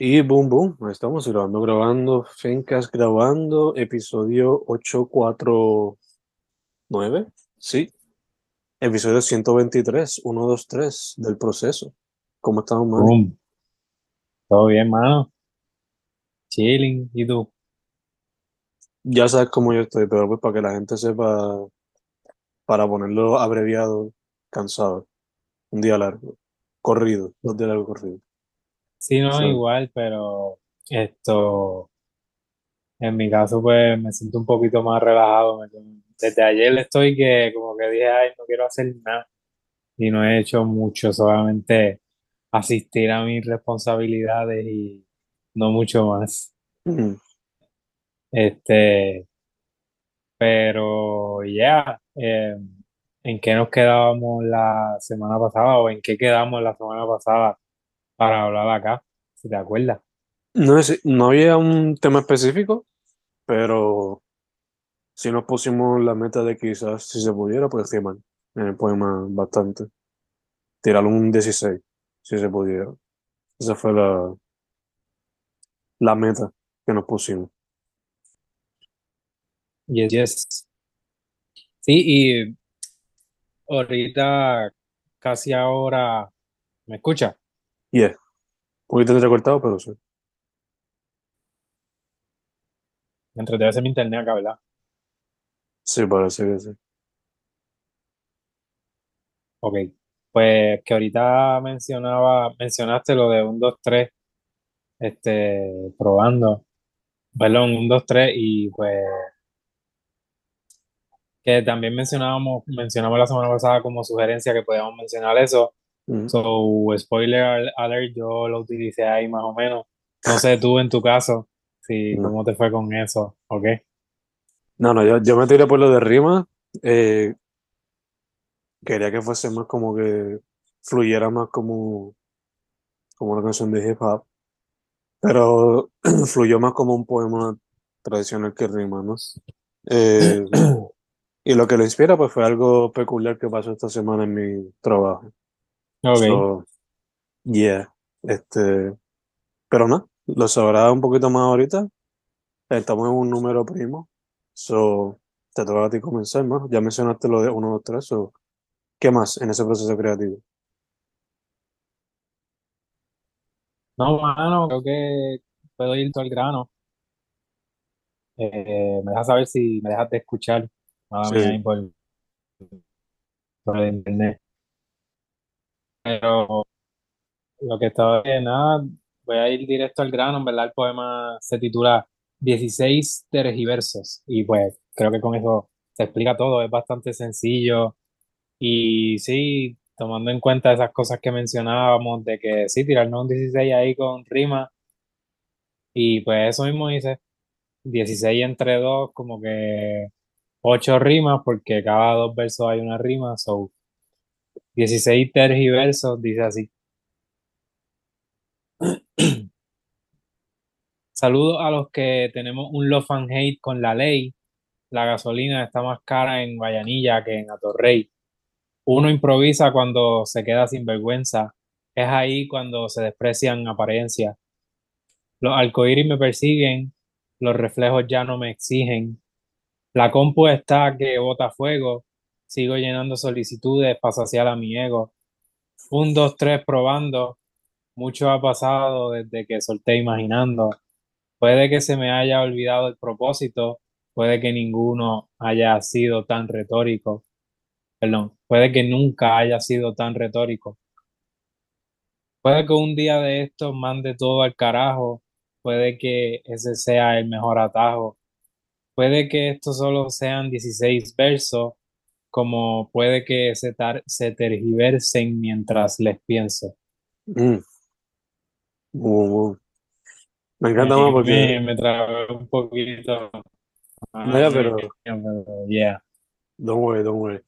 Y boom, boom, ahí estamos grabando, grabando, Fencast grabando, episodio 849, sí, episodio 123, 123 del proceso. ¿Cómo estamos, man? Boom. Todo bien, mano. Chilling. ¿Y tú? Ya sabes cómo yo estoy, pero pues para que la gente sepa, para ponerlo abreviado, cansado, un día largo, corrido, dos días largos corridos. Sí, no, So, igual, pero esto, en mi caso, pues me siento un poquito más relajado. Me- Desde ayer estoy que como que dije, ay, no quiero hacer nada. Y no he hecho mucho, solamente asistir a mis responsabilidades y no mucho más. mm, Este, pero ya, eh, ¿en qué nos quedábamos la semana pasada o en qué quedamos la semana pasada para hablar acá? Si te acuerdas. no, es- no había un tema específico, pero si nos pusimos la meta de quizás, si se pudiera, pues rimar en el poema bastante. Tirar un 16, si se pudiera. Esa fue la, la meta que nos pusimos. Yes, yes. Sí, y ahorita, casi ahora, ¿me escucha? Yeah. Un poquito entrecortado, pero sí. Mientras debe ser mi internet acá, ¿verdad? Sí, parece que sí. Ok. Pues que ahorita mencionaba, mencionaste lo de un 2 3 este, probando. Perdón, un 2 3 y pues que también mencionábamos, mencionamos la semana pasada como sugerencia que podíamos mencionar eso. Mm. So, spoiler alert, yo lo utilicé ahí más o menos. No sé tú en tu caso, si No. cómo te fue con eso, ¿ok? No, no, yo, yo me tiré por lo de rima. eh, quería que fuese más como que fluyera más como, como una canción de hip hop. Pero fluyó más como un poema tradicional que rima, ¿no? Eh, y lo que lo inspira, pues fue algo peculiar que pasó esta semana en mi trabajo. Ok. So, yeah. Este, pero no, lo sabrá un poquito más ahorita. Estamos en un número primo. So, te toca a ti comenzar, ¿no? Ya mencionaste lo de 1, 2, 3. So, ¿qué más en ese proceso creativo? No, mano, creo que puedo ir todo al grano. Eh, me dejas saber si me dejas de escuchar. Mía, Sí. por, por el internet. Pero lo que estaba bien, nada, voy a ir directo al grano. En verdad, el poema se titula 16 tergiversos. Y pues creo que con eso se explica todo. Es bastante sencillo. Y sí, tomando en cuenta esas cosas que mencionábamos, de que sí, tirarnos un 16 ahí con rima. Y pues eso mismo hice. 16 entre dos, como que 8 rimas, porque cada dos versos hay una rima, so 16 tergiversos, dice así. Saludos a los que tenemos un love and hate con la ley. La gasolina está más cara en Guayanilla que en Atorrey. Uno improvisa cuando se queda sin vergüenza. Es ahí cuando se desprecian apariencias. Los arcoíris me persiguen, los reflejos ya no me exigen. La compu está que bota fuego. Sigo llenando solicitudes para saciar a mi ego. Un, dos, tres probando. Mucho ha pasado desde que solté imaginando. Puede que se me haya olvidado el propósito. Puede que ninguno haya sido tan retórico. Perdón, puede que nunca haya sido tan retórico. Puede que un día de estos mande todo al carajo. Puede que ese sea el mejor atajo. Puede que estos solo sean 16 versos, como puede que se, tar- se tergiversen mientras les pienso. Mm. Uh, uh. Me encanta más porque, me, me trabé un poquito. Ah, pero pero yeah. don't worry, don't worry.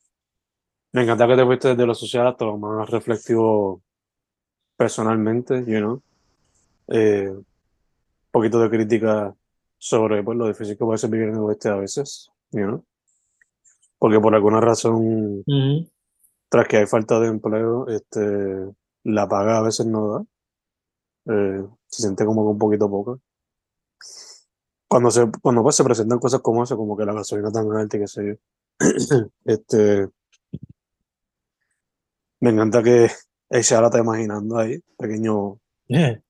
Me encanta que te fuiste desde lo social hasta lo más reflexivo personalmente, you know. Eh, un poquito de crítica sobre pues, lo difícil que puede ser vivir en el oeste a veces, you know. Porque por alguna razón, Ujú. tras que hay falta de empleo, este, la paga a veces no da. Eh, se siente como que un poquito poco. Cuando se, cuando pues, se presentan cosas como eso, como que la gasolina tan alta y qué sé yo. este, me encanta que el Shara está imaginando ahí, pequeño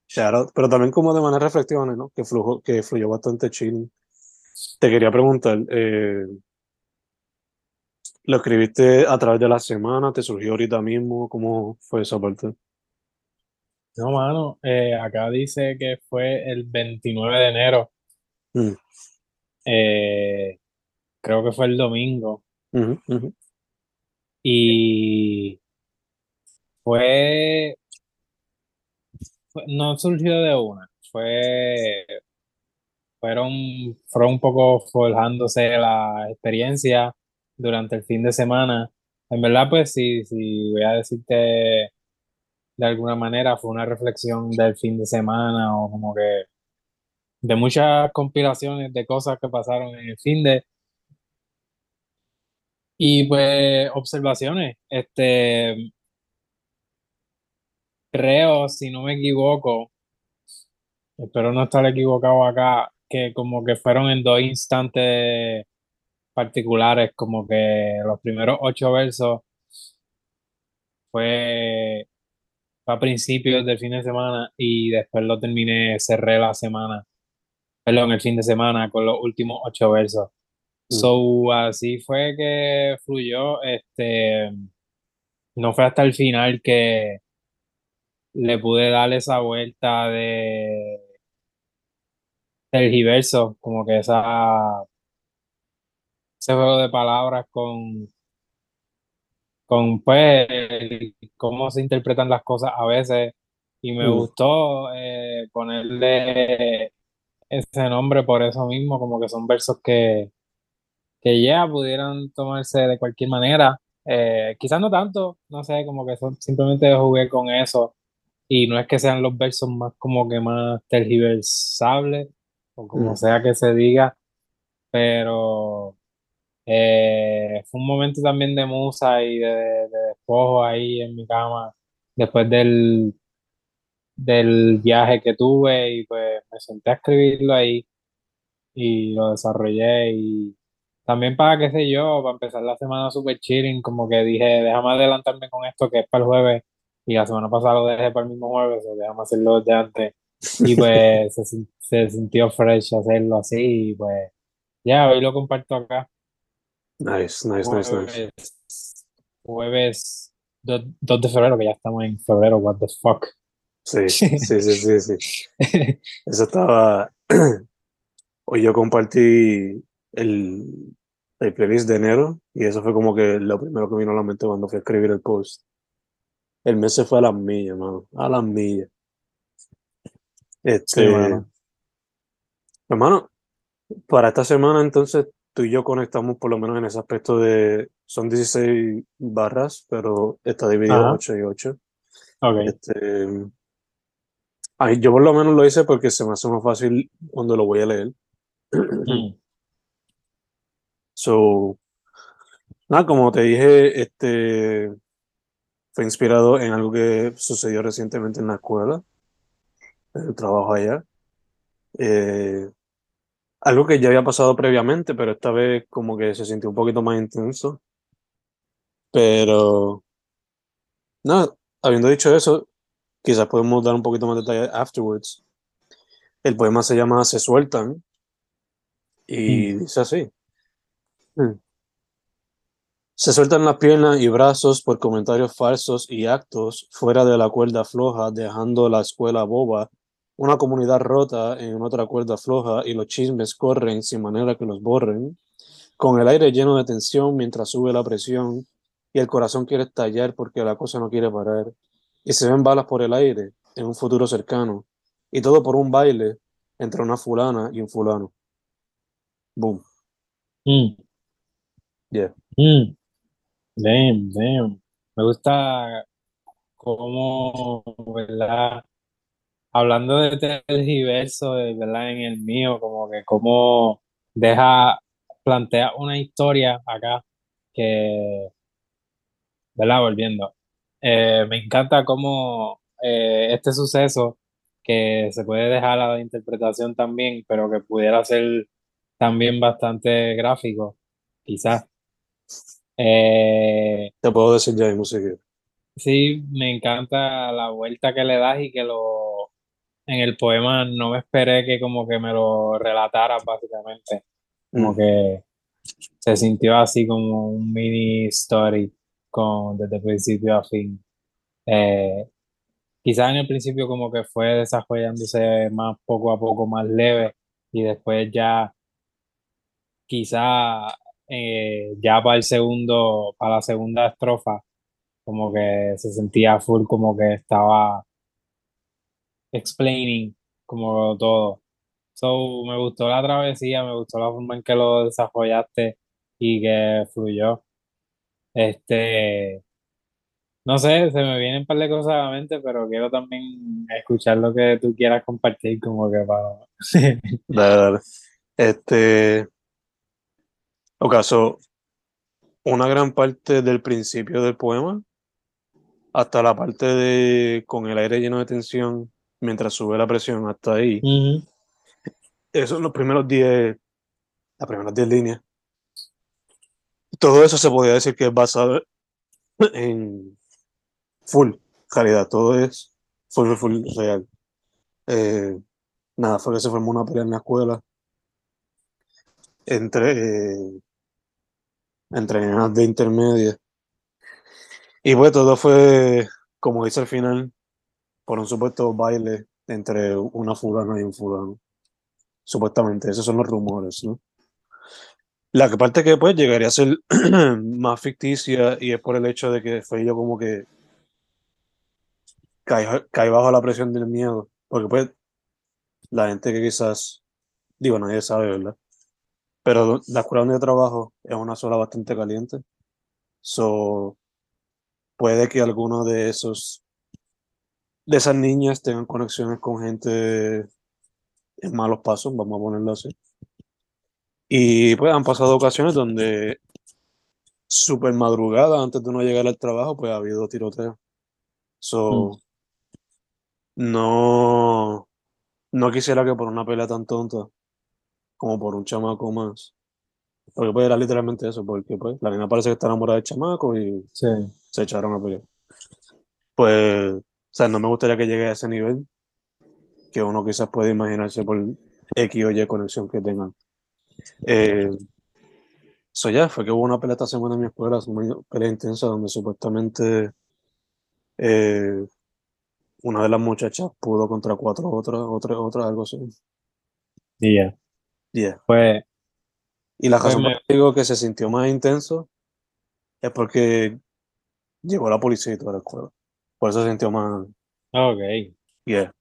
shout pero también como de manera reflexiva, ¿no? Que, flujo, que fluyó bastante chill. Te quería preguntar, eh, ¿lo escribiste a través de la semana? ¿Te surgió ahorita mismo? ¿Cómo fue esa parte? No, mano, eh, acá dice que fue el 29 de enero. Mm. Eh, creo que fue el domingo. Y fue, fue- no surgió de una, fue, fueron, fueron un poco forjándose la experiencia durante el fin de semana. En verdad, pues sí, sí, voy a decirte de alguna manera, fue una reflexión del fin de semana o como que de muchas compilaciones de cosas que pasaron en el fin de, y pues observaciones. Este, creo, si no me equivoco, espero no estar equivocado acá, que como que fueron en dos instantes particulares, como que los primeros ocho versos fue a principios del fin de semana y después lo terminé, cerré la semana, perdón, el fin de semana con los últimos ocho versos. mm, So, así fue que fluyó, este, no fue hasta el final que le pude dar esa vuelta de tergiverso, como que esa, ese juego de palabras con, con pues, el- cómo se interpretan las cosas a veces. Y me mm, gustó eh, ponerle ese nombre por eso mismo, como que son versos que, que ya pudieran tomarse de cualquier manera. Eh, quizás no tanto, no sé, como que son, simplemente jugué con eso. Y no es que sean los versos más como que más tergiversables, o como mm, sea que se diga, pero eh, fue un momento también de musa y de, de despojo ahí en mi cama, después del, del viaje que tuve, y pues me senté a escribirlo ahí y lo desarrollé y también para, qué sé yo, para empezar la semana super chilling, como que dije, déjame adelantarme con esto que es para el jueves y la semana pasada lo dejé para el mismo jueves, o déjame hacerlo desde antes. Y pues se, se sintió fresh hacerlo así y pues ya, hoy lo comparto acá, Nice, nice, nice, nice. jueves, jueves 2, de febrero, que ya estamos en febrero, what the fuck. Sí, sí, sí, sí, sí. Eso estaba. Hoy yo compartí el, el playlist de enero y eso fue como que lo primero que vino a la mente cuando fui a escribir el post. El mes se fue a las millas, mano, a las millas. Sí, Este, mano. hermano, para esta semana entonces tú y yo conectamos por lo menos en ese aspecto de, son 16 barras, pero está dividido Ajá, 8 y 8. ok. Este, ay, yo por lo menos lo hice porque se me hace más fácil cuando lo voy a leer. Mm, So, nada, como te dije, este fue inspirado en algo que sucedió recientemente en la escuela, en el trabajo allá. Eh, algo que ya había pasado previamente, pero esta vez como que se sintió un poquito más intenso. Pero, nada, habiendo dicho eso, quizás podemos dar un poquito más de detalle afterwards. El poema se llama Se sueltan y mm, dice así. Se sueltan las piernas y brazos por comentarios falsos y actos fuera de la cuerda floja, dejando la escuela boba, una comunidad rota en otra cuerda floja y los chismes corren sin manera que los borren, con el aire lleno de tensión mientras sube la presión y el corazón quiere estallar porque la cosa no quiere parar, y se ven balas por el aire en un futuro cercano, y todo por un baile entre una fulana y un fulano. Boom. mm, Yeah. mm. Damn, damn. Me gusta cómo, ¿verdad? Hablando de tergiverso, ¿verdad? En el mío, como que cómo deja, plantea una historia acá que, ¿verdad? Volviendo. Eh, me encanta cómo eh, este suceso que se puede dejar a la interpretación también, pero que pudiera ser también bastante gráfico, quizás. Eh, Te puedo decir ya mismo quieres. sí, me encanta la vuelta que le das y que lo en el poema no me esperé que como que me lo relatara básicamente, como Mm, que se sintió así como un mini story con desde principio a fin. Eh, quizás en el principio como que fue desarrollándose más poco a poco, más leve y después ya quizá eh, ya para el segundo, para la segunda estrofa, como que se sentía full, como que estaba explaining como todo. So, me gustó la travesía, me gustó la forma en que lo desarrollaste y que fluyó. Este, no sé, se me vienen un par de cosas a la mente, pero quiero también escuchar lo que tú quieras compartir, como que para... dale, dale. Este, ocaso, una gran parte del principio del poema hasta la parte de con el aire lleno de tensión mientras sube la presión hasta ahí. Ujú, Esos son los primeros 10, las primeras 10 líneas. Todo eso se podría decir que es basado en full realidad, todo es full, full real. Eh, nada, fue que se formó una pelea en la escuela entre, eh, entre de intermedia. Y pues todo fue, como dice al final, por un supuesto baile entre una fulana y un fulano. Supuestamente, esos son los rumores, ¿no? La parte que pues llegaría a ser más ficticia y es por el hecho de que fue yo como que caí, caí bajo la presión del miedo. Porque pues la gente que quizás, digo, nadie sabe, ¿verdad? Pero la escuela donde yo trabajo es una zona bastante caliente. So, puede que alguno de esos, de esas niñas tengan conexiones con gente en malos pasos, vamos a ponerlo así. Y pues han pasado ocasiones donde súper madrugada, antes de uno llegar al trabajo, pues ha habido tiroteo. So, no, no quisiera que por una pelea tan tonta como por un chamaco más. Porque pues era literalmente eso, porque pues la niña parece que está enamorada del chamaco y Sí, se echaron a pelear. Pues, o sea, no me gustaría que llegue a ese nivel que uno quizás puede imaginarse por X o Y conexión que tengan. Eh, eso ya, fue que hubo una pelea esta semana en mi escuela, una pelea intensa donde supuestamente eh, una de las muchachas pudo contra cuatro otras, otras, otras, algo así. y ya. Yeah. Pues, Y la pues razón por me... digo que se sintió más intenso es porque llegó la policía y toda la escuela. Por eso se sintió más. Ok, Yeah,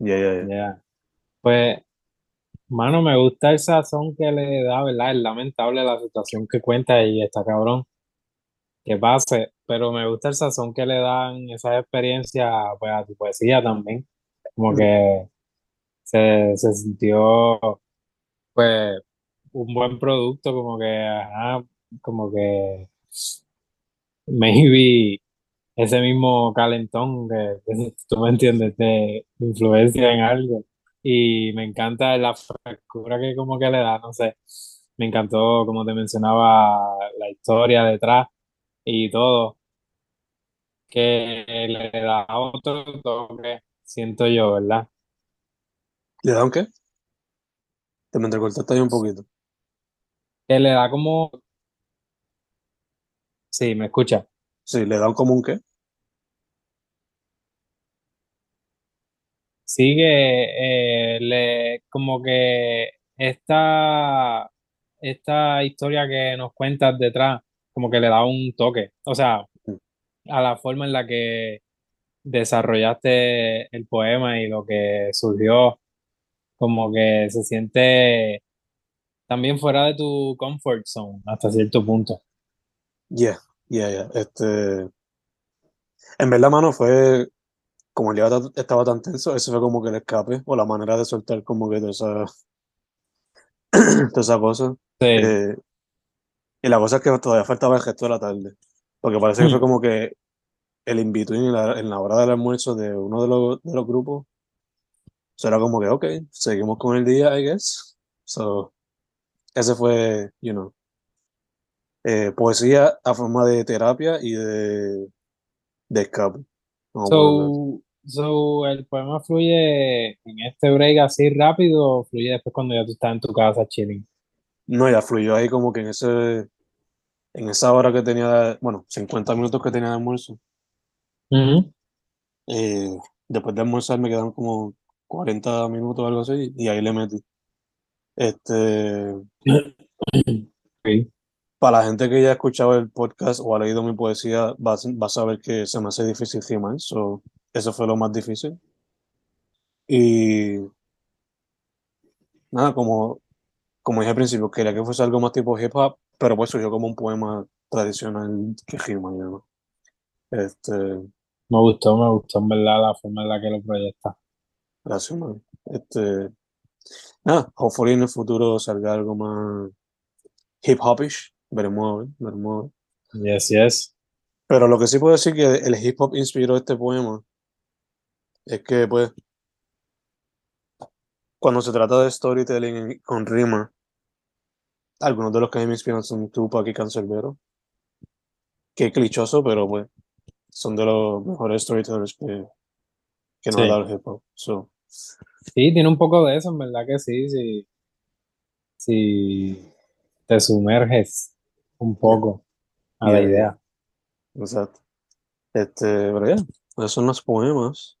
yeah, yeah, yeah. Pues, mano, me gusta el sazón que le da, ¿verdad? Es lamentable la situación que cuenta y está cabrón que pase, pero me gusta el sazón que le dan esas experiencias, pues, a tu poesía también. Como Mm, que se, se sintió, pues, un buen producto, como que, ajá, como que maybe ese mismo calentón que, que tú me entiendes, te influencia en algo. Y me encanta la frescura que como que le da, no sé. Me encantó, como te mencionaba, la historia detrás y todo, que le da otro toque, siento yo, ¿verdad? ¿Le da un qué? Te me entrecortaste ahí un poquito. Que le da como, sí, me escucha. Sí, le da un como un qué. Sí que eh, le, como que esta, esta historia que nos cuentas detrás, como que le da un toque. O sea, a la forma en la que desarrollaste el poema y lo que surgió, como que se siente también fuera de tu comfort zone hasta cierto punto. Yeah, yeah, yeah. Este, en verdad, mano, fue como el día ta- estaba tan tenso, ese fue como que el escape o la manera de soltar como que toda esa, toda esa cosa. Sí. Eh, y la cosa es que todavía faltaba el resto de la tarde, porque parece que fue Mm, como que el in-between en la, en la hora del almuerzo de uno de los, de los grupos So era como que, ok, seguimos con el día, I guess. So, ese fue, you know, eh, poesía a forma de terapia y de, de escape. Así. So, so, el poema fluye en este break así rápido o fluye después cuando ya tú estás en tu casa chilling. No, ya fluyó ahí como que en ese, en esa hora que tenía, bueno, 50 minutos que tenía de almuerzo. Eh, después de almorzar me quedaron como 40 minutos o algo así y ahí le metí. Este, Ok. para la gente que ya ha escuchado el podcast o ha leído mi poesía, va, va a saber que se me hace difícil rimar, so, eso fue lo más difícil. Y nada, como, como dije al principio, quería que fuese algo más tipo hip hop, pero pues surgió como un poema tradicional que rima, ¿no? Este, Me gustó, me gustó en verdad la forma en la que lo proyecta. gracias, man. Este, nada, hopefully en el futuro salga algo más hip hopish, veremos, a ver, veremos. a ver. Yes, yes. Pero lo que sí puedo decir que el hip hop inspiró este poema es que, pues, cuando se trata de storytelling con rima, algunos de los que a mí me inspiran son Tupac y Canserbero. Que clichoso, pero pues son de los mejores storytellers que, que nos Sí. dado el hip hop. So, Sí, tiene un poco de eso, en verdad que sí, sí. Si te sumerges un poco a la Yeah, yeah. idea. exacto. Este, pero ya, esos son los poemas.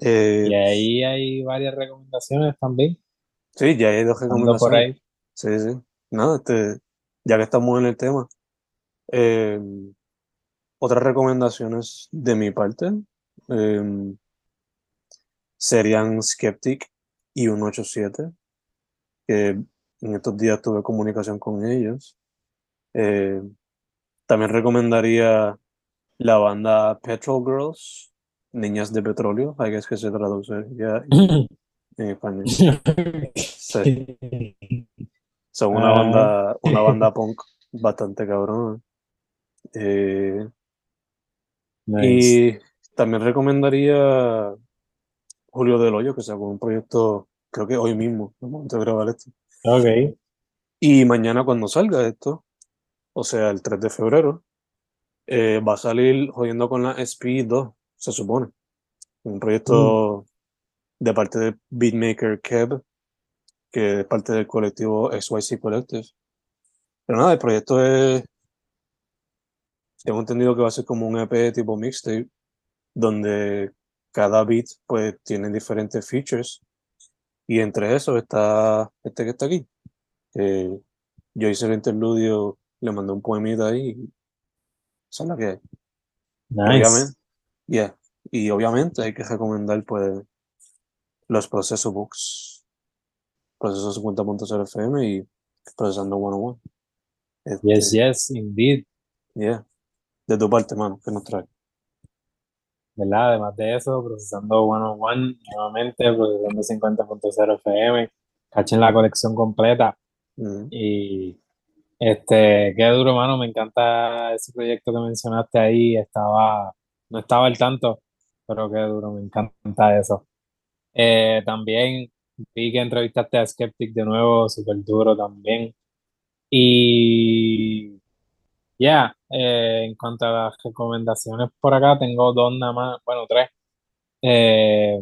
Eh, Y ahí hay varias recomendaciones también, sí, ya hay dos ando por recomendaciones. ahí. Sí, sí. Nada, este, ya que estamos en el tema, eh, otras recomendaciones de mi parte eh, serían Skeptic y 187, que en estos días tuve comunicación con ellos. Eh, también recomendaría la banda Petrol Girls, Niñas de Petróleo, hay que es que se traduce ya en español. Sí. Son una Ah. banda, una banda punk bastante cabrona. Eh, Nice. y también recomendaría Julio del Hoyo, que sacó un proyecto, creo que hoy mismo, momento de grabar esto. Ok. Y mañana cuando salga esto, o sea, el 3 de febrero, eh, va a salir jodiendo con la SP2, se supone. Un proyecto de parte de Beatmaker Kev, que es parte del colectivo XYZ Collective. Pero nada, el proyecto es, tengo entendido que va a ser como un EP tipo mixtape, donde cada beat pues tiene diferentes features. Y entre esos está este que está aquí. que yo hice el interludio, le mandé un poemita ahí. Esa es la que hay. Nice. Yeah. Y obviamente hay que recomendar pues los procesos books. Procesos 50.0 FM y procesando 101. Este, Yes, yes, indeed. yeah. De tu parte, mano, que nos trae. ¿Verdad? Además de eso, procesando One on One nuevamente, procesando 50.0 FM. Cachen la colección completa. Ujú. Y este, qué duro, mano. Me encanta ese proyecto que mencionaste ahí. Estaba, no estaba al tanto, pero qué duro, me encanta eso. Eh, también vi que entrevistaste a Skeptic de nuevo, súper duro también. Y ya, eh, en cuanto a las recomendaciones por acá, tengo dos nada más, bueno, tres. Eh,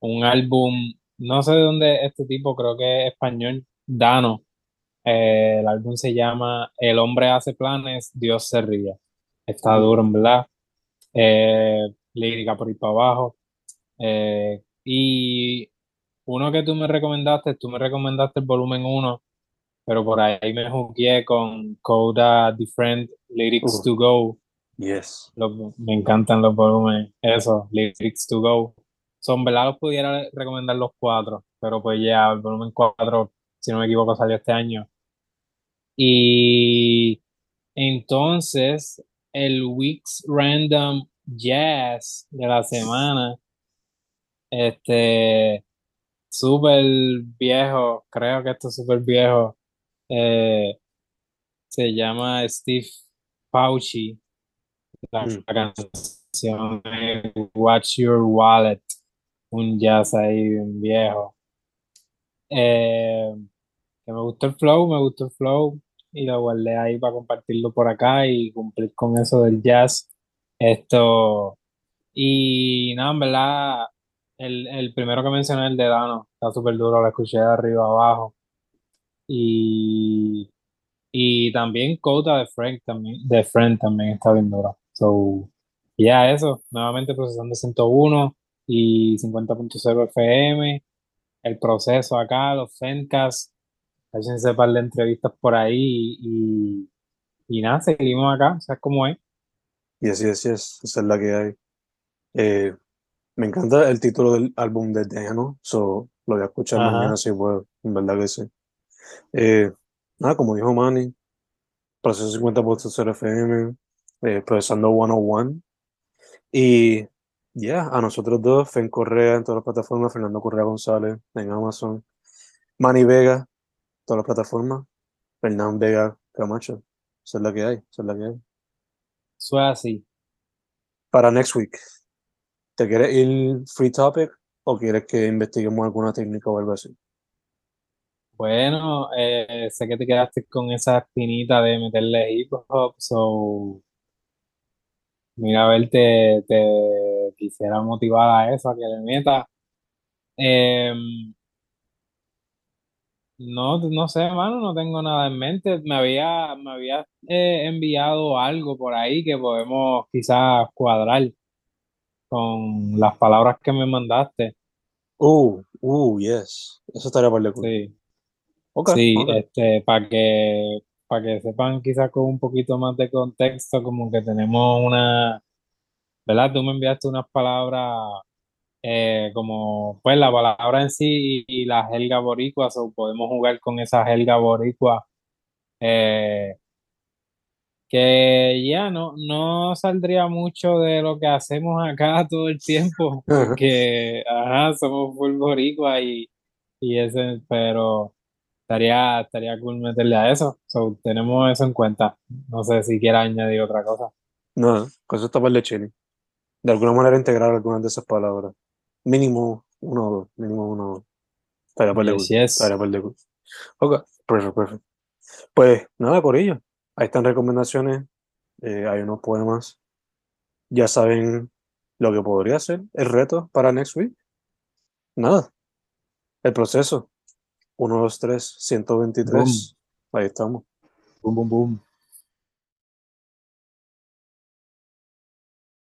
un álbum, no sé de dónde es este tipo, creo que es español, Dano. Eh, el álbum se llama El hombre hace planes, Dios se ríe. Está duro, en verdad. Eh, lírica por ahí para abajo. Eh, y uno que tú me recomendaste, tú me recomendaste el volumen 1, pero por ahí me jugué con Coda Different Lyrics Uh. to Go. Yes. Los- me encantan los volúmenes, eso, Lyrics to Go. Son, ¿verdad? Los pudiera recomendar los cuatro, pero pues ya, el volumen 4, si no me equivoco, salió este año. Y entonces, el Weeks Random Jazz de la semana, este, súper viejo, creo que esto es súper viejo, eh, se llama Steve Fauci, la Mm. canción es Watch Your Wallet, un jazz ahí bien viejo. Eh, que me gustó el flow, me gustó el flow y lo guardé ahí para compartirlo por acá y cumplir con eso del jazz. Esto, y nada, en verdad, el, el primero que mencioné, el de Dano, está súper duro, lo escuché de arriba abajo. Y, y también Cota de Frank también, de Friend también está bien duro. So, ya eso, nuevamente procesando 101 y 50.0 FM, el proceso acá, los Fencast, hácense par de entrevistas por ahí y, y nada, seguimos acá, ¿sabes cómo es? Y así, así es, esa es la que hay. Eh, me encanta el título del álbum de Dano, so lo voy a escuchar Ajá. mañana si puedo, en verdad que sí. Eh, nada, como dijo Manny, proceso 50.0 FM, eh, procesando 101. Y ya, a nosotros dos, Fen Correa en todas las plataformas, Fernando Correa González en Amazon, Manny Vega, todas las plataformas, Fernán Vega Camacho. Esa es la que hay, esa es la que hay. Eso es así. Para next week, ¿te quieres ir free topic o quieres que investiguemos alguna técnica o algo así? Bueno, eh, sé que te quedaste con esa espinita de meterle hip hop, so mira, a ver, te, te quisiera motivar a eso, a que le meta. Em, no, no sé, hermano, no tengo nada en mente. Me había, me había eh, enviado algo por ahí que podemos quizás cuadrar con las palabras que me mandaste. Uh, uh, yes. Eso estaría por cool. Sí, Ok, sí, ok. este, para que, para que sepan quizás con un poquito más de contexto, como que tenemos una, ¿verdad? Tú me enviaste unas palabras eh, como pues la palabra en sí y, y la jerga boricua, o podemos jugar con esa jerga boricua eh, que ya no, no saldría mucho de lo que hacemos acá todo el tiempo, porque ajá, somos full boricua y, y ese, pero estaría, estaría cool meterle a eso, so, tenemos eso en cuenta. No sé si quieras añadir otra cosa. No, con eso está por chile. De alguna manera integrar algunas de esas palabras. Mínimo uno o dos, mínimo uno o dos. Estaría por Yes, yes. Estaría por. Ok, perfecto, perfecto. Pues nada, Corillo. Ahí están recomendaciones. eh, hay unos poemas. Ya saben lo que podría ser el reto para next week. Nada. El proceso. 1, 2, 3, 123. Ahí estamos. Boom, boom, boom.